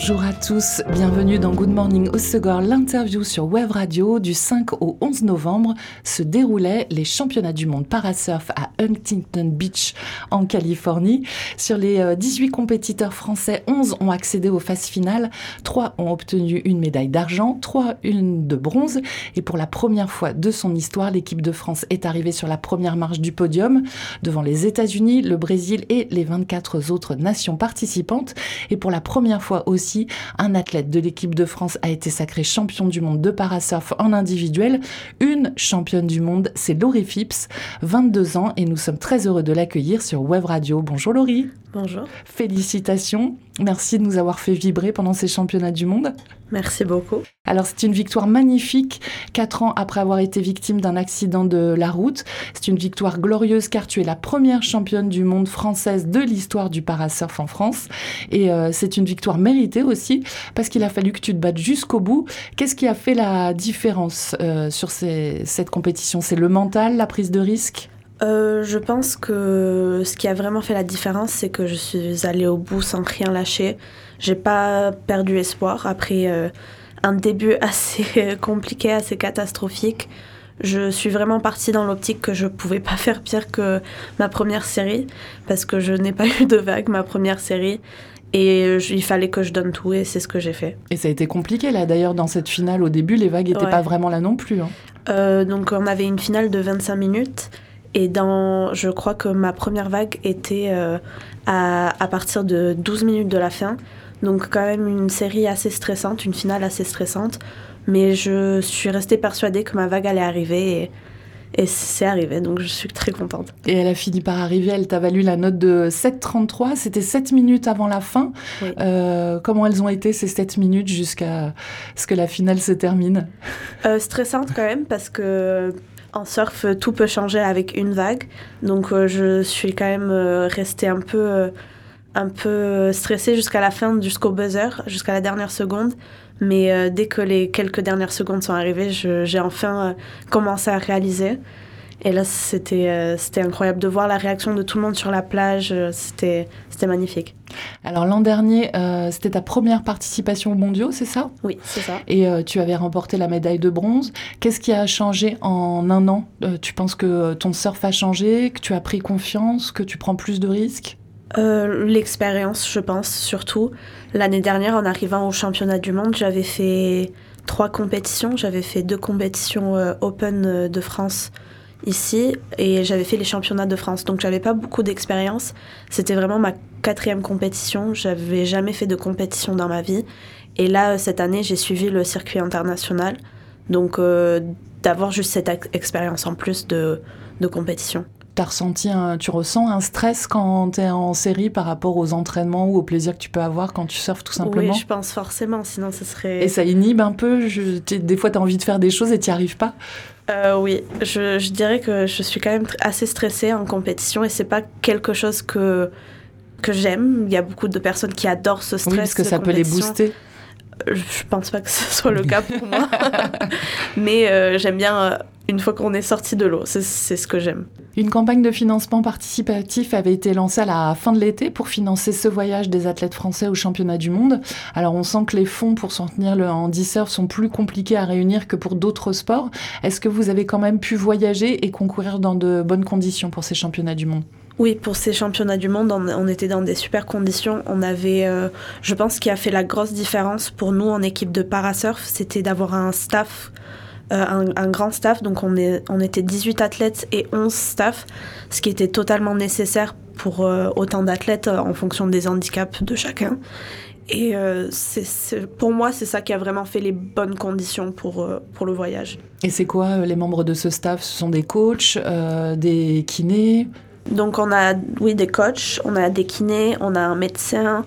Bonjour à tous, bienvenue dans Good Morning Segor. L'interview sur Web Radio du 5 au 11 novembre se déroulaient les championnats du monde parasurf à Huntington Beach en Californie. Sur les 18 euh, compétiteurs français, 11 ont accédé aux phases finales, 3 ont obtenu une médaille d'argent, 3 une de bronze et pour la première fois de son histoire, l'équipe de France est arrivée sur la première marche du podium devant les États-Unis, le Brésil et les 24 autres nations participantes et pour la première fois aussi, un athlète de l'équipe de France a été sacré champion du monde de parasurf en individuel. Une championne du monde, c'est Laurie Phipps, 22 ans, et nous sommes très heureux de l'accueillir sur Web Radio. Bonjour Laurie. Bonjour. Félicitations. Merci de nous avoir fait vibrer pendant ces championnats du monde. Merci beaucoup. Alors c'est une victoire magnifique, quatre ans après avoir été victime d'un accident de la route. C'est une victoire glorieuse car tu es la première championne du monde française de l'histoire du parasurf en France. Et euh, c'est une victoire méritée aussi parce qu'il a fallu que tu te battes jusqu'au bout. Qu'est-ce qui a fait la différence euh, sur cette compétition? C'est le mental, la prise de risque? Euh, je pense que ce qui a vraiment fait la différence, c'est que je suis allée au bout sans rien lâcher. J'ai pas perdu espoir après euh, un début assez compliqué, assez catastrophique. Je suis vraiment partie dans l'optique que je pouvais pas faire pire que ma première série parce que je n'ai pas eu de vague ma première série et il fallait que je donne tout et c'est ce que j'ai fait. Et ça a été compliqué là d'ailleurs dans cette finale au début les vagues n'étaient pas vraiment là non plus. Hein. Euh, donc on avait une finale de 25 minutes et dans, je crois que ma première vague était euh, à, à, partir de 12 minutes de la fin. Donc quand même une série assez stressante, une finale assez stressante. Mais je suis restée persuadée que ma vague allait arriver et, et c'est arrivé, donc je suis très contente. Et elle a fini par arriver, elle t'a valu la note de 7,33, c'était 7 minutes avant la fin. Euh, comment elles ont été ces 7 minutes jusqu'à ce que la finale se termine? Euh, Stressante quand même, parce que en surf, tout peut changer avec une vague. Donc euh, je suis quand même euh, restée un peu, euh, un peu stressée jusqu'à la fin, jusqu'au buzzer, jusqu'à la dernière seconde. Mais dès que les quelques dernières secondes sont arrivées, j'ai enfin commencé à réaliser. Et là, c'était euh, c'était incroyable de voir la réaction de tout le monde sur la plage. Euh, c'était c'était magnifique. Alors l'an dernier, euh, c'était ta première participation aux mondiaux, c'est ça? Oui, c'est ça. Et tu avais remporté la médaille de bronze. Qu'est-ce qui a changé en un an? Tu penses que ton surf a changé, que tu as pris confiance, que tu prends plus de risques? L'expérience, je pense, surtout. L'année dernière, en arrivant au championnat du monde, j'avais fait trois compétitions. J'avais fait deux compétitions Open de France ici et j'avais fait les championnats de France. Donc j'avais pas beaucoup d'expérience. C'était vraiment ma quatrième compétition. J'avais jamais fait de compétition dans ma vie. Et là, cette année, j'ai suivi le circuit international. Donc euh, d'avoir juste cette expérience en plus de, de compétition. As ressenti tu ressens un stress quand tu es en série par rapport aux entraînements ou au plaisir que tu peux avoir quand tu surfes tout simplement Oui, je pense forcément, sinon ce serait... Et ça inhibe un peu je, Des fois, tu as envie de faire des choses et tu n'y arrives pas euh, oui, je, je, dirais que je suis quand même assez stressée en compétition et c'est pas quelque chose que, que j'aime. Il y a beaucoup de personnes qui adorent ce stress. Oui, parce que ça peut les booster. Euh, je pense pas que ce soit le cas pour moi. Mais euh, j'aime bien une fois qu'on est sorti de l'eau. C'est ce que j'aime. Une campagne de financement participatif avait été lancée à la fin de l'été pour financer ce voyage des athlètes français au championnat du monde. Alors on sent que les fonds pour soutenir le handisurf sont plus compliqués à réunir que pour d'autres sports. Est-ce que vous avez quand même pu voyager et concourir dans de bonnes conditions pour ces championnats du monde? Oui, pour ces championnats du monde, on, était dans des super conditions. On avait, euh, je pense, ce qui a fait la grosse différence pour nous en équipe de parasurf, c'était d'avoir un staff, euh, un, grand staff. Donc on, est, on était 18 athlètes et 11 staff, ce qui était totalement nécessaire pour euh, autant d'athlètes en fonction des handicaps de chacun. Et pour moi, c'est ça qui a vraiment fait les bonnes conditions pour, pour le voyage. Et c'est quoi les membres de ce staff? Ce sont des coachs, des kinés? Donc on a, oui, des coachs, on a des kinés, on a un médecin,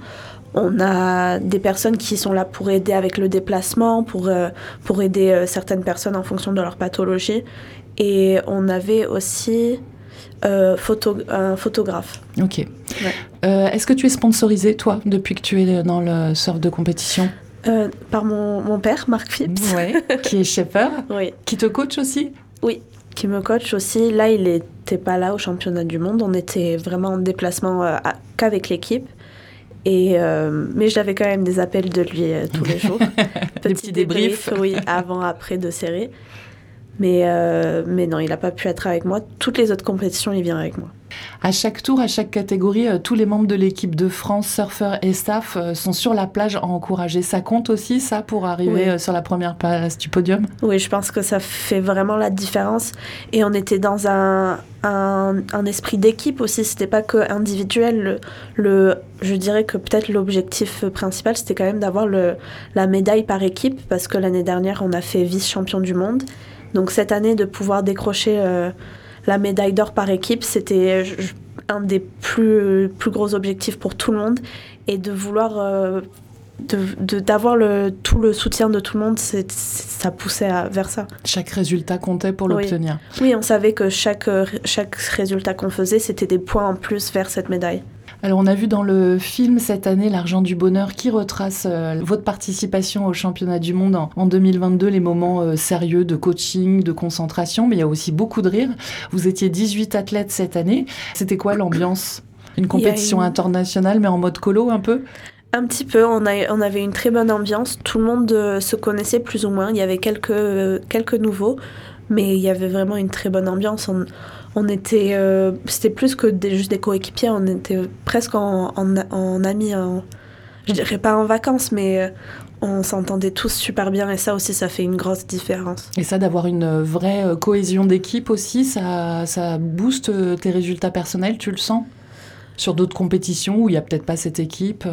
on a des personnes qui sont là pour aider avec le déplacement, pour, euh, pour aider euh, certaines personnes en fonction de leur pathologie. Et on avait aussi photo, un photographe. Ok. Est-ce que tu es sponsorisé, toi, depuis que tu es dans le surf de compétition? Par mon, mon, père, Marc Phipps. Qui est chauffeur. oui. Qui te coach aussi? Oui, qui me coach aussi. Là, il n'était pas là au championnat du monde. On était vraiment en déplacement qu'avec l'équipe. Et euh, mais j'avais quand même des appels de lui euh, tous les jours. des petits débriefs. oui, avant, après de série. Mais, euh, mais non, il n'a pas pu être avec moi. Toutes les autres compétitions, il vient avec moi. À chaque tour, à chaque catégorie, tous les membres de l'équipe de France, surfeurs et staff, sont sur la plage à encourager. Ça compte aussi, ça, pour arriver sur la première place du podium? Oui, je pense que ça fait vraiment la différence. Et on était dans un, un, un esprit d'équipe aussi. C'était pas que individuel. le je dirais que peut-être l'objectif principal, c'était quand même d'avoir la médaille par équipe, parce que l'année dernière, on a fait vice-champion du monde. Donc cette année, de pouvoir décrocher euh, la médaille d'or par équipe, c'était un des plus, plus gros objectifs pour tout le monde. Et de vouloir... Euh, d'avoir le, tout le soutien de tout le monde, ça poussait vers ça. Chaque résultat comptait pour l'obtenir. Oui, on savait que chaque, chaque résultat qu'on faisait, c'était des points en plus vers cette médaille. Alors on a vu dans le film cette année L'argent du bonheur qui retrace euh, votre participation au championnat du monde en, 2022, les moments euh, sérieux de coaching, de concentration, mais il y a aussi beaucoup de rire. Vous étiez 18 athlètes cette année. C'était quoi l'ambiance? Une compétition internationale mais en mode colo un peu? Un petit peu, on, on avait une très bonne ambiance, tout le monde euh, se connaissait plus ou moins, il y avait quelques, quelques nouveaux, mais il y avait vraiment une très bonne ambiance. On était, euh, c'était plus que juste des coéquipiers, on était presque en, en, amis, je dirais pas en vacances, mais euh, on s'entendait tous super bien et ça aussi, ça fait une grosse différence. Et ça, d'avoir une vraie euh, cohésion d'équipe aussi, ça, ça booste tes résultats personnels, tu le sens? Sur d'autres compétitions où il n'y a peut-être pas cette équipe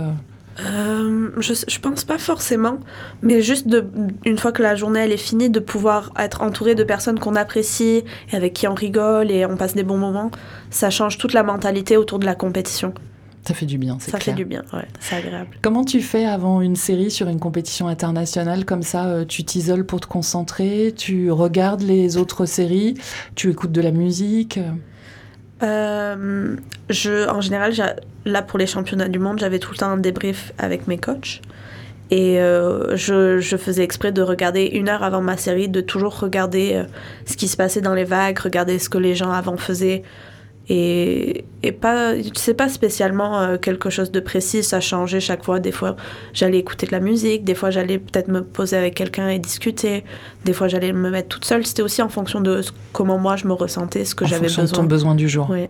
euh, je, je pense pas forcément, mais juste de, une fois que la journée elle est finie, de pouvoir être entouré de personnes qu'on apprécie et avec qui on rigole et on passe des bons moments, ça change toute la mentalité autour de la compétition. Ça fait du bien, c'est Ça fait du bien, ouais, c'est agréable. Comment tu fais avant une série sur une compétition internationale comme ça euh, Tu t'isoles pour te concentrer, tu regardes les autres séries, tu écoutes de la musique euh, je, en général, là pour les championnats du monde, j'avais tout le temps un débrief avec mes coachs. Et euh, je, je, faisais exprès de regarder une heure avant ma série, de toujours regarder euh, ce qui se passait dans les vagues, regarder ce que les gens avant faisaient, et, et pas, c'est pas spécialement euh, quelque chose de précis, ça changeait chaque fois. Des fois, j'allais écouter de la musique, des fois, j'allais peut-être me poser avec quelqu'un et discuter, des fois, j'allais me mettre toute seule. C'était aussi en fonction de comment moi je me ressentais, ce que j'avais besoin. de ton besoin du jour. Oui.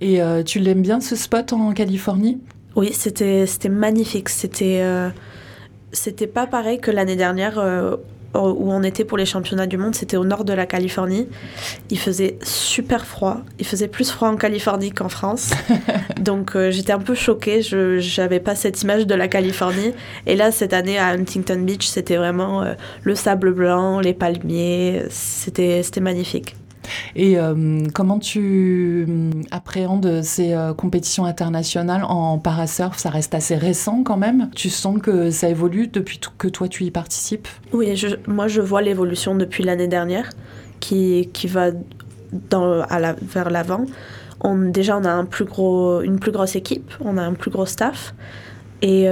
Et euh, tu l'aimes bien ce spot en Californie? Oui, c'était, c'était magnifique. C'était, euh, c'était pas pareil que l'année dernière où on était pour les championnats du monde, c'était au nord de la Californie. Il faisait super froid. Il faisait plus froid en Californie qu'en France. Donc euh, j'étais un peu choquée. Je n'avais pas cette image de la Californie. Et là, cette année à Huntington Beach, c'était vraiment euh, le sable blanc, les palmiers. C'était magnifique. Et euh, comment tu euh, appréhendes ces euh, compétitions internationales en parasurf? Ça reste assez récent quand même. Tu sens que ça évolue depuis que toi tu y participes? Oui, moi je vois l'évolution depuis l'année dernière qui, qui va vers l'avant. Déjà, on a un plus gros, une plus grosse équipe, on a un plus gros staff. Et,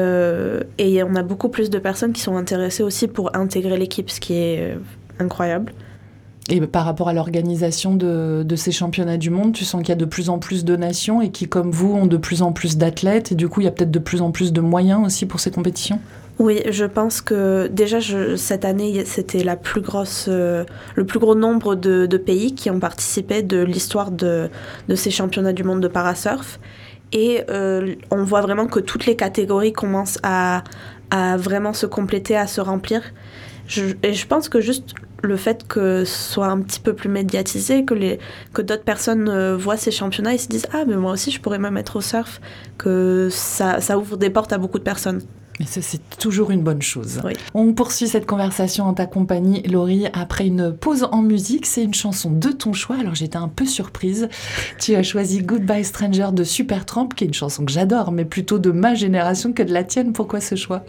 et on a beaucoup plus de personnes qui sont intéressées aussi pour intégrer l'équipe, ce qui est incroyable. Et par rapport à l'organisation de, ces championnats du monde, tu sens qu'il y a de plus en plus de nations et qui, comme vous, ont de plus en plus d'athlètes et du coup, il y a peut-être de plus en plus de moyens aussi pour ces compétitions oui, je pense que déjà cette année c'était euh, le plus gros nombre de, pays qui ont participé de l'histoire de, ces championnats du monde de parasurf. Et euh, on voit vraiment que toutes les catégories commencent à vraiment se compléter, à se remplir. Je, et je pense que juste le fait que ce soit un petit peu plus médiatisé, que, les, que d'autres personnes euh, voient ces championnats et se disent Ah, mais moi aussi je pourrais me mettre au surf, que ça, ça ouvre des portes à beaucoup de personnes. Et ça, c'est toujours une bonne chose. Oui. On poursuit cette conversation en ta compagnie, Laurie, après une pause en musique. C'est une chanson de ton choix. Alors, j'étais un peu surprise. Tu as choisi Goodbye Stranger de Supertramp, qui est une chanson que j'adore, mais plutôt de ma génération que de la tienne. Pourquoi ce choix?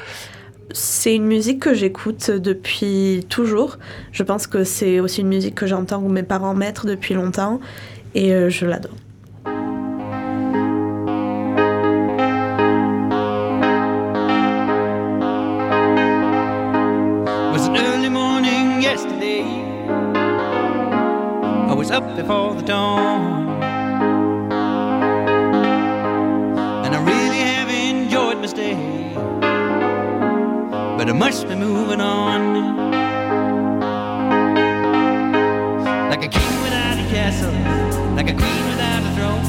c'est une musique que j'écoute depuis toujours. Je pense que c'est aussi une musique que j'entends mes parents mettre depuis longtemps et euh, je l'adore. but I must be moving on. Like a king without a castle, like a queen without a throne.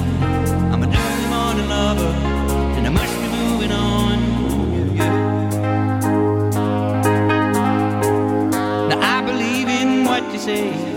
I'm a early morning lover, and I must be moving on. Yeah. Now I believe in what you say.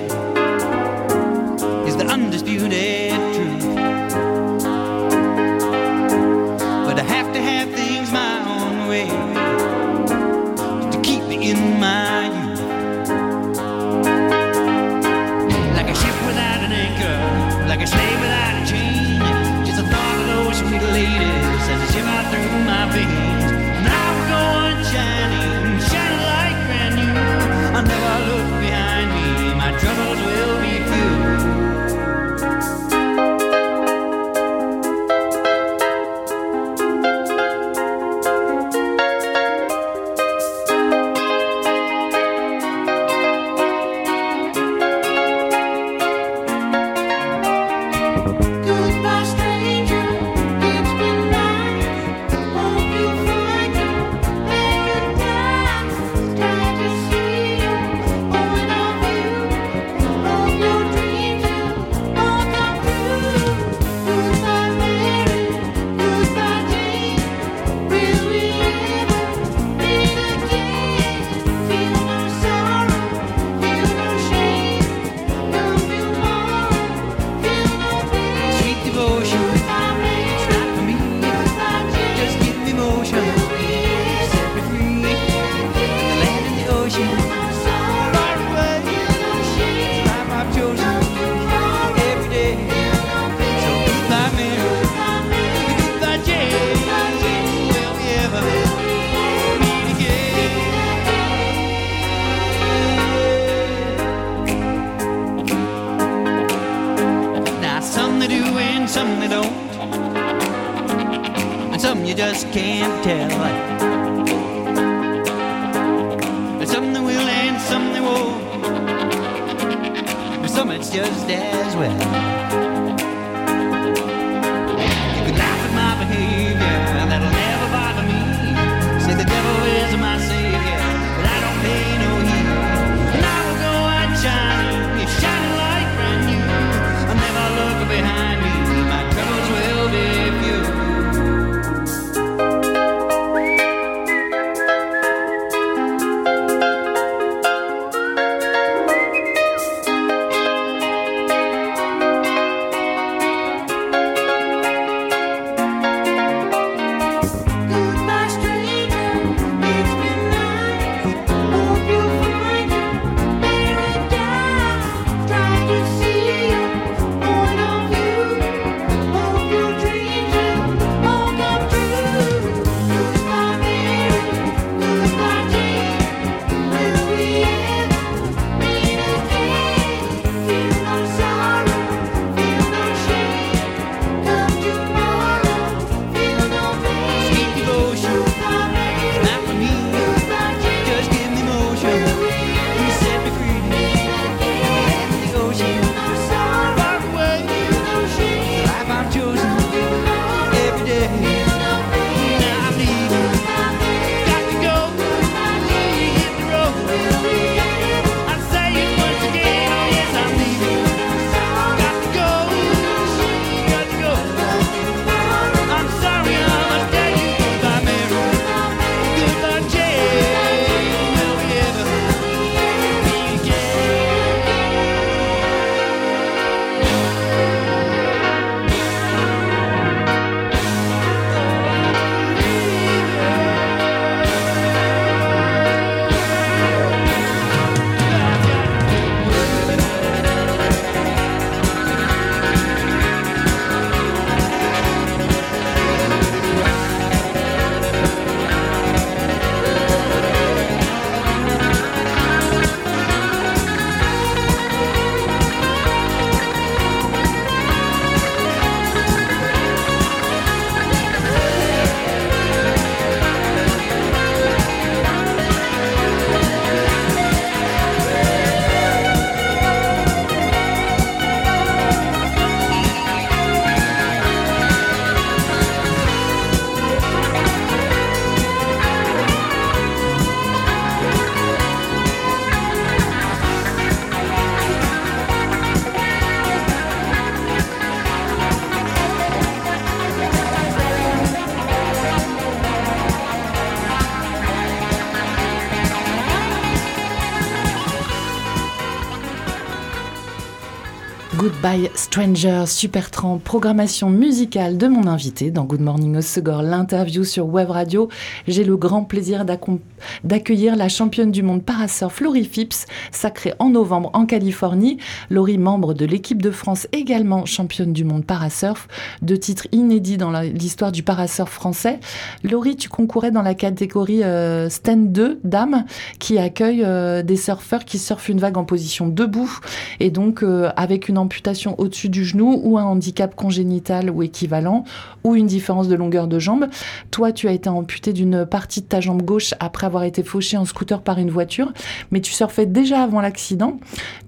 Goodbye Stranger, Supertramp, programmation musicale de mon invité dans Good Morning Osegor, l'interview sur Web Radio. J'ai le grand plaisir d'accom- d'accueillir la championne du monde parasurf Laurie Phipps, sacrée en novembre en Californie. Laurie, membre de l'équipe de France, également championne du monde parasurf, deux titres inédits dans l'histoire du parasurf français. Laurie, tu concourais dans la catégorie euh, Stand 2, dames, qui accueille euh, des surfeurs qui surfent une vague en position debout et donc euh, avec une amputation au-dessus du genou ou un handicap congénital ou équivalent ou une différence de longueur de jambe. Toi, tu as été amputé d'une partie de ta jambe gauche après avoir été fauché en scooter par une voiture, mais tu surfais déjà avant l'accident.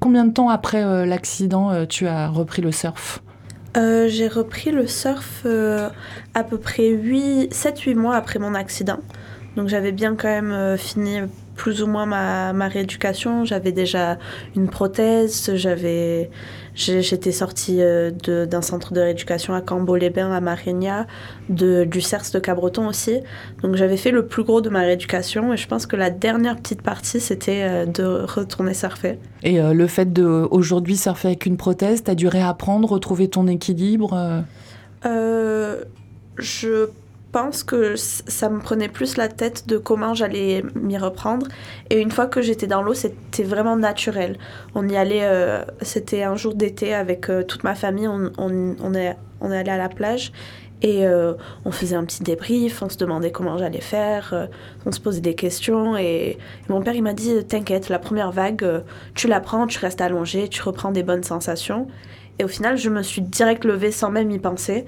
Combien de temps après euh, l'accident euh, tu as repris le surf? Euh, j'ai repris le surf à peu près 7-8 mois après mon accident. Donc j'avais bien quand même fini plus ou moins ma, ma rééducation. J'avais déjà une prothèse, j'avais, j'étais sortie euh, d'un centre de rééducation à Cambo-les-Bains, à Marigna, de, du CERS de Cabreton aussi. Donc j'avais fait le plus gros de ma rééducation et je pense que la dernière petite partie, c'était euh, de retourner surfer. Et euh, le fait de aujourd'hui surfer avec une prothèse, t'as dû réapprendre, retrouver ton équilibre Euh, je pense que ça me prenait plus la tête de comment j'allais m'y reprendre. Et une fois que j'étais dans l'eau, c'était vraiment naturel. On y allait, euh, c'était un jour d'été avec euh, toute ma famille, on, est, allé à la plage. Et euh, on faisait un petit débrief, on se demandait comment j'allais faire, on se posait des questions. Et, et mon père, il m'a dit T'inquiète, la première vague, tu la prends, tu restes allongé, tu reprends des bonnes sensations. Et au final, je me suis direct levée sans même y penser.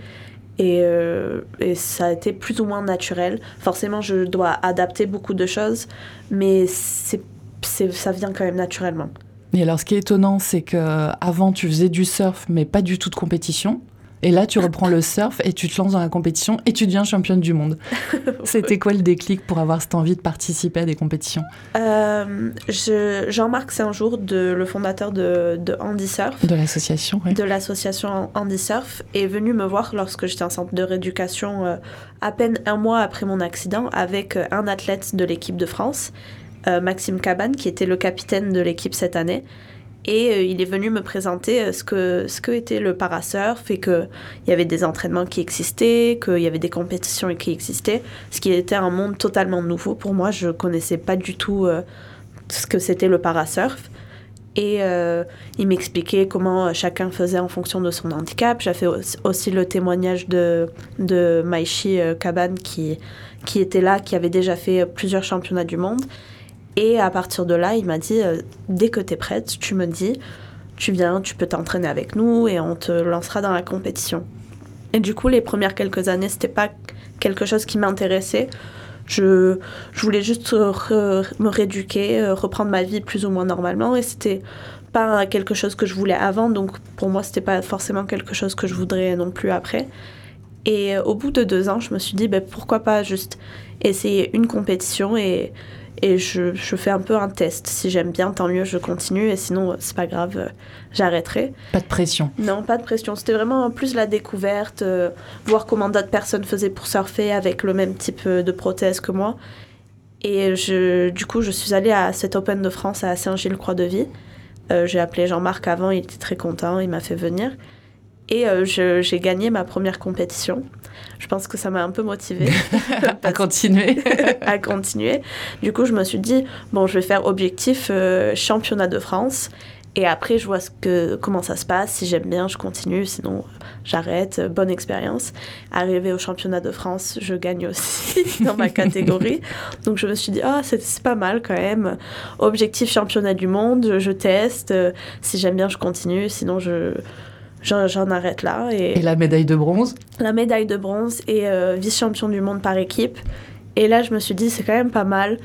Et, euh, et ça a été plus ou moins naturel. Forcément, je dois adapter beaucoup de choses, mais c'est, ça vient quand même naturellement. Et alors, ce qui est étonnant, c'est que avant tu faisais du surf, mais pas du tout de compétition. Et là, tu reprends le surf et tu te lances dans la compétition et tu deviens championne du monde. C'était quoi le déclic pour avoir cette envie de participer à des compétitions Euh, je- Jean-Marc Saint-Jour, de, le fondateur de, de Surf, de l'association oui. de l'association Handy Surf, est venu me voir lorsque j'étais en centre de rééducation euh, à peine un mois après mon accident avec euh, un athlète de l'équipe de France, euh, Maxime Cabane, qui était le capitaine de l'équipe cette année. Et euh, il est venu me présenter euh, ce que, ce que était le parasurf et qu'il y avait des entraînements qui existaient, qu'il y avait des compétitions qui existaient, ce qui était un monde totalement nouveau pour moi. Je connaissais pas du tout euh, ce que c'était le parasurf. Et il m'expliquait comment chacun faisait en fonction de son handicap. J'ai fait aussi- le témoignage de, de Maishi Cabane qui, qui était là, qui avait déjà fait plusieurs championnats du monde. Et à partir de là, il m'a dit euh, dès que tu es prête, tu me dis, tu viens, tu peux t'entraîner avec nous et on te lancera dans la compétition. Et du coup, les premières quelques années, c'était pas quelque chose qui m'intéressait. Je, je voulais juste me rééduquer, euh, reprendre ma vie plus ou moins normalement. Et c'était pas quelque chose que je voulais avant, donc pour moi, c'était pas forcément quelque chose que je voudrais non plus après. Et euh, au bout de deux ans, je me suis dit, ben, pourquoi pas juste essayer une compétition et, et je, je fais un peu un test. Si j'aime bien, tant mieux, je continue. Et sinon, euh, c'est pas grave, euh, j'arrêterai. Pas de pression. Non, pas de pression. C'était vraiment plus la découverte, euh, voir comment d'autres personnes faisaient pour surfer avec le même type de prothèse que moi. Et je, du coup, je suis allée à cet Open de France à Saint-Gilles-Croix-de-Vie. Euh, j'ai appelé Jean-Marc avant, il était très content, il m'a fait venir. Et j'ai gagné ma première compétition. Je pense que ça m'a un peu motivée À continuer. à continuer. Du coup, je me suis dit, bon, je vais faire objectif euh, championnat de France. Et après, je vois ce que, comment ça se passe. Si j'aime bien, je continue. Sinon, j'arrête. Bonne expérience. Arrivé au championnat de France, je gagne aussi dans ma catégorie. Donc, je me suis dit, ah, c'est c'est pas mal quand même. Objectif championnat du monde, je, teste. Si j'aime bien, je continue. Sinon, je. J'en arrête là. Et la médaille de bronze la médaille de bronze et euh, vice-champion du monde par équipe. Et là, je me suis dit, c'est quand même pas mal.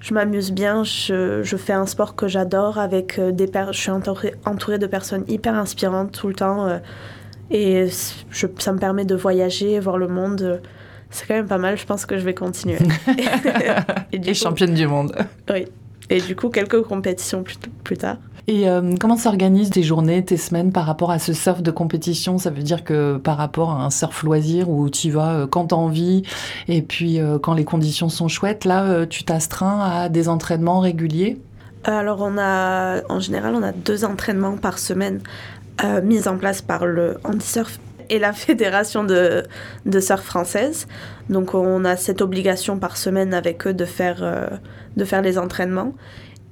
Je m'amuse bien, je, je fais un sport que j'adore avec euh, des Je suis entourée, entourée de personnes hyper inspirantes tout le temps. euh, et je- ça me permet de voyager, voir le monde. C'est quand même pas mal, je pense que je vais continuer. et, du et coup- championne du monde. Oui. Et du coup, quelques compétitions plus, plus tard. Et euh, comment s'organisent tes journées, tes semaines par rapport à ce surf de compétition? Ça veut dire que par rapport à un surf loisir où tu vas euh, quand t'as envie et puis euh, quand les conditions sont chouettes, là tu t'astreins à des entraînements réguliers? Alors, on a, en général, on a deux entraînements par semaine. mise en place par le Handisurf et la fédération de, de surf française. Donc on a cette obligation par semaine avec eux de faire, de faire les entraînements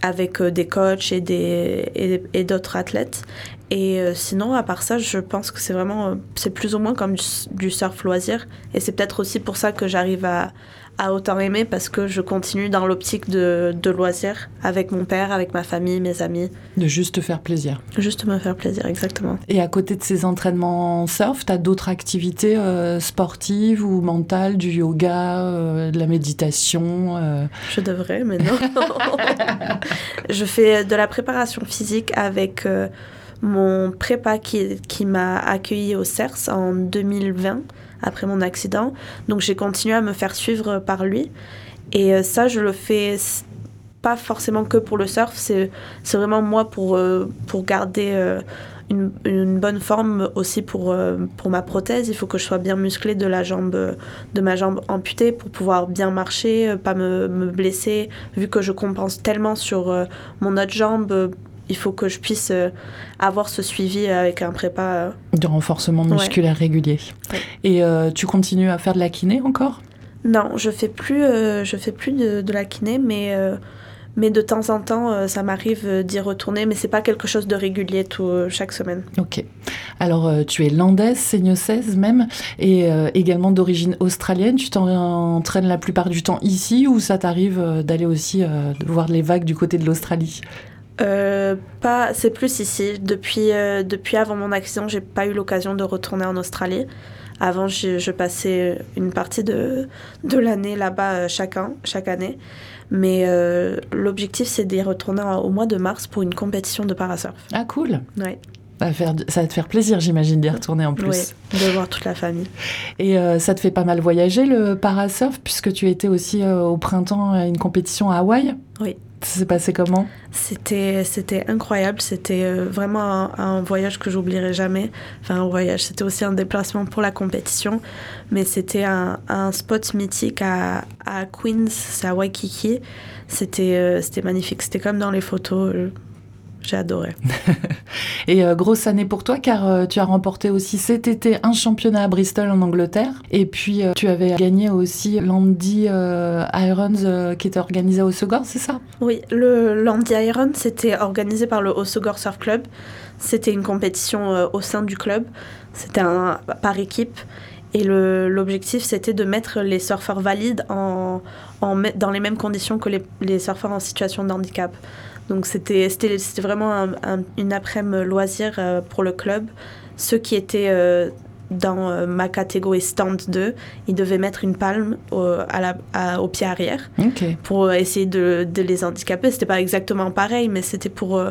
avec euh, des coachs et des et, d'autres athlètes. Et euh, sinon, à part ça, je pense que c'est vraiment, euh, c'est plus ou moins comme du surf loisir. Et c'est peut-être aussi pour ça que j'arrive à, à autant aimer parce que je continue dans l'optique de, de loisir avec mon père, avec ma famille, mes amis. De juste te faire plaisir. Juste me faire plaisir, exactement. Et à côté de ces entraînements surf, tu as d'autres activités euh, sportives ou mentales, du yoga, euh, de la méditation euh, Je devrais, mais non. je fais de la préparation physique avec mon prépa qui, qui m'a accueilli au CERS en 2020, après mon accident. Donc j'ai continué à me faire suivre par lui. Et euh, ça, je le fais pas forcément que pour le surf, c'est vraiment moi pour, euh, pour garder euh, une, une bonne forme aussi pour, pour ma prothèse. Il faut que je sois bien musclée de la jambe, de ma jambe amputée pour pouvoir bien marcher, pas me, me blesser. Vu que je compense tellement sur mon autre jambe, il faut que je puisse euh, avoir ce suivi avec un prépa. euh. de renforcement Ouais. musculaire régulier. Ouais. Et euh, tu continues à faire de la kiné encore? Non, je fais plus, je fais plus de, de la kiné, mais, mais de temps en temps, ça m'arrive d'y retourner, mais c'est pas quelque chose de régulier tout, chaque semaine. Ok. Alors, tu es landaise, séniosaise même, et euh, également d'origine australienne. Tu t'entraînes la plupart du temps ici ou ça t'arrive d'aller aussi euh, voir les vagues du côté de l'Australie? Euh, pas, c'est plus ici. Depuis, euh, depuis avant mon accident, j'ai pas eu l'occasion de retourner en Australie. Avant, je, je passais une partie de, de l'année là-bas euh, chaque, an- chaque année. Mais euh, l'objectif, c'est d'y retourner au mois de mars pour une compétition de parasurf. Ah, cool. Ouais. Ça va, faire- ça va te faire plaisir, j'imagine, d'y retourner en plus. Oui, de voir toute la famille. Et euh, ça te fait pas mal voyager le parasurf, puisque tu étais aussi euh, au printemps à une compétition à Hawaï? Oui. Ça s'est passé comment? C'était, c'était incroyable. C'était euh, vraiment un, voyage que j'oublierai jamais. Enfin, un voyage. C'était aussi un déplacement pour la compétition. Mais c'était un, spot mythique à, à Queens, à Waikiki. C'était, euh, c'était magnifique. C'était comme dans les photos. J'ai adoré. Et euh, grosse année pour toi, car euh, tu as remporté aussi cet été un championnat à Bristol en Angleterre. Et puis euh, tu avais gagné aussi l'Andy euh, Irons euh, qui était organisé au Segor, c'est ça? Oui, le Landy Iron, c'était organisé par le Osogor Surf Club. C'était une compétition euh, au sein du club. C'était un par équipe. Et le- l'objectif, c'était de mettre les surfeurs valides en, en me- dans les mêmes conditions que les, les surfeurs en situation de handicap. Donc c'était vraiment un- un- une après-midi loisir euh, pour le club. Ceux qui étaient euh, dans euh, ma catégorie stand 2, ils devaient mettre une palme au, à la- à- au pied arrière pour essayer de, de les handicaper. C'était pas exactement pareil, mais c'était pour,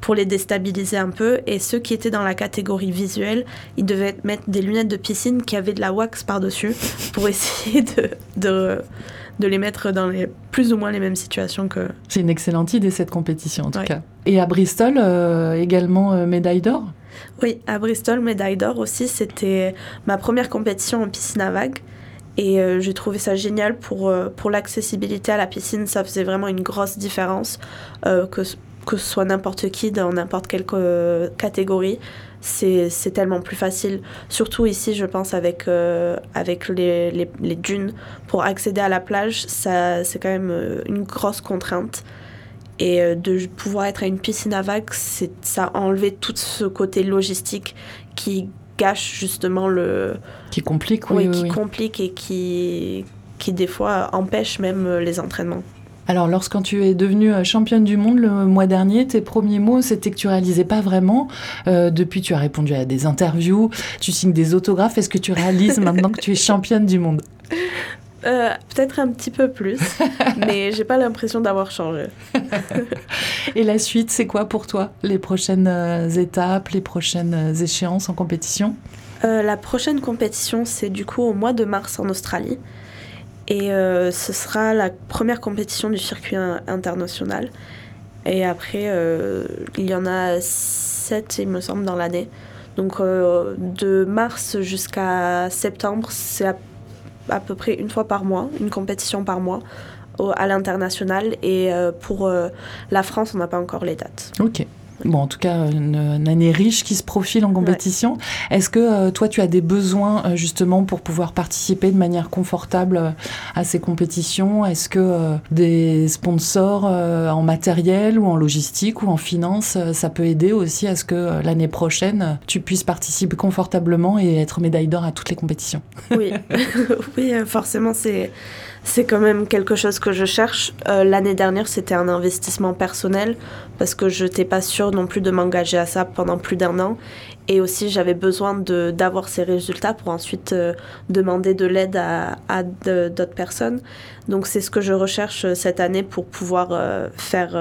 pour les déstabiliser un peu. Et ceux qui étaient dans la catégorie visuelle, ils devaient mettre des lunettes de piscine qui avaient de la wax par-dessus pour essayer de, de, de les mettre dans les plus ou moins les mêmes situations que. C'est une excellente idée cette compétition en tout Ouais. cas. Et à Bristol, euh, également euh, médaille d'or? Oui, à Bristol, médaille d'or aussi, c'était ma première compétition en piscine à vagues. Et euh, j'ai trouvé ça génial pour, pour l'accessibilité à la piscine. Ça faisait vraiment une grosse différence. que, ce- que ce soit n'importe qui dans n'importe quelle catégorie, c'est tellement plus facile. Surtout ici, je pense, avec, euh, avec les, les, les dunes. Pour accéder à la plage, c'est quand même euh, une grosse contrainte. Et euh, de pouvoir être à une piscine à vagues, c'est- ça a enlevé tout ce côté logistique qui gâche justement le. qui complique, Oui, oui. qui oui. complique et qui, qui des fois empêche même les entraînements. Alors, lorsqu'on tu es devenue euh, championne du monde le mois dernier, tes premiers mots, c'était que tu réalisais pas vraiment. Euh, depuis, tu as répondu à des interviews, tu signes des autographes. Est-ce que tu réalises maintenant que tu es championne du monde? Euh, Peut-être un petit peu plus, mais j'ai pas l'impression d'avoir changé. Et la suite, c'est quoi pour toi? Les prochaines étapes, les prochaines échéances en compétition? Euh, la prochaine compétition, c'est du coup au mois de mars en Australie. Et euh, ce sera la première compétition du circuit in- international. Et après, euh, il y en a sept, il me semble, dans l'année. Donc euh, de mars jusqu'à septembre, c'est à, peu près une fois par mois, une compétition par mois à l'international. Et pour la France, on n'a pas encore les dates. Ok. Bon, en tout cas, une, une année riche qui se profile en compétition. Est-ce que euh, toi, tu as des besoins euh, justement pour pouvoir participer de manière confortable euh, à ces compétitions? Est-ce que euh, des sponsors euh, en matériel ou en logistique ou en finance, euh, ça peut aider aussi à ce que l'année prochaine, tu puisses participer confortablement et être médaille d'or à toutes les compétitions? Oui, oui euh, forcément, c'est, c'est quand même quelque chose que je cherche. Euh, l'année dernière, c'était un investissement personnel parce que je n'étais pas sûre non plus de m'engager à ça pendant plus d'un an. Et aussi, j'avais besoin d'avoir ces résultats pour ensuite euh, demander de l'aide à, à d'autres personnes. Donc, c'est ce que je recherche euh, cette année pour pouvoir faire,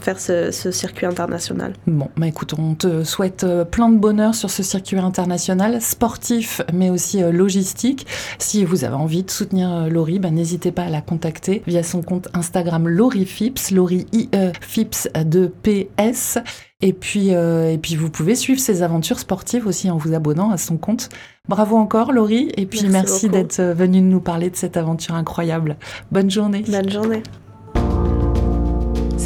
faire ce, ce circuit international. Bon, bah écoute, on te souhaite euh, plein de bonheur sur ce circuit international, sportif, mais aussi euh, logistique. Si vous avez envie de soutenir euh, Laurie, bah, n'hésitez pas à la contacter via son compte Instagram Laurie Fips, Laurie IE Fips de PS. Et puis, euh, et puis, vous pouvez suivre ses aventures sportives aussi en vous abonnant à son compte. Bravo encore, Laurie. Et puis, Merci merci, d'être venue nous parler de cette aventure incroyable. Bonne journée. Bonne journée.